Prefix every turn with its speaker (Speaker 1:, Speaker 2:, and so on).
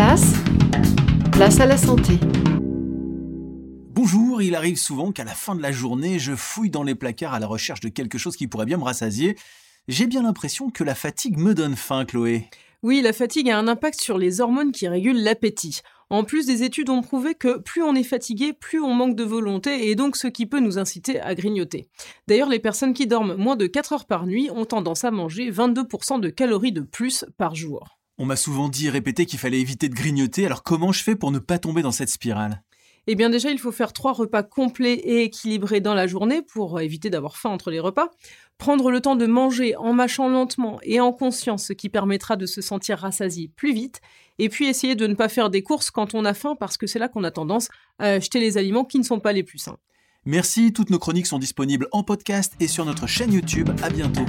Speaker 1: place, place à la santé.
Speaker 2: Bonjour, il arrive souvent qu'à la fin de la journée, je fouille dans les placards à la recherche de quelque chose qui pourrait bien me rassasier. J'ai bien l'impression que la fatigue me donne faim, Chloé.
Speaker 3: Oui, la fatigue a un impact sur les hormones qui régulent l'appétit. En plus, des études ont prouvé que plus on est fatigué, plus on manque de volonté et donc ce qui peut nous inciter à grignoter. D'ailleurs, les personnes qui dorment moins de 4 heures par nuit ont tendance à manger 22% de calories de plus par jour.
Speaker 2: On m'a souvent dit et répété qu'il fallait éviter de grignoter, alors comment je fais pour ne pas tomber dans cette spirale?
Speaker 3: Eh bien déjà, il faut faire trois repas complets et équilibrés dans la journée pour éviter d'avoir faim entre les repas. Prendre le temps de manger en mâchant lentement et en conscience, ce qui permettra de se sentir rassasié plus vite. Et puis essayer de ne pas faire des courses quand on a faim parce que c'est là qu'on a tendance à acheter les aliments qui ne sont pas les plus sains.
Speaker 2: Merci, toutes nos chroniques sont disponibles en podcast et sur notre chaîne YouTube. À bientôt.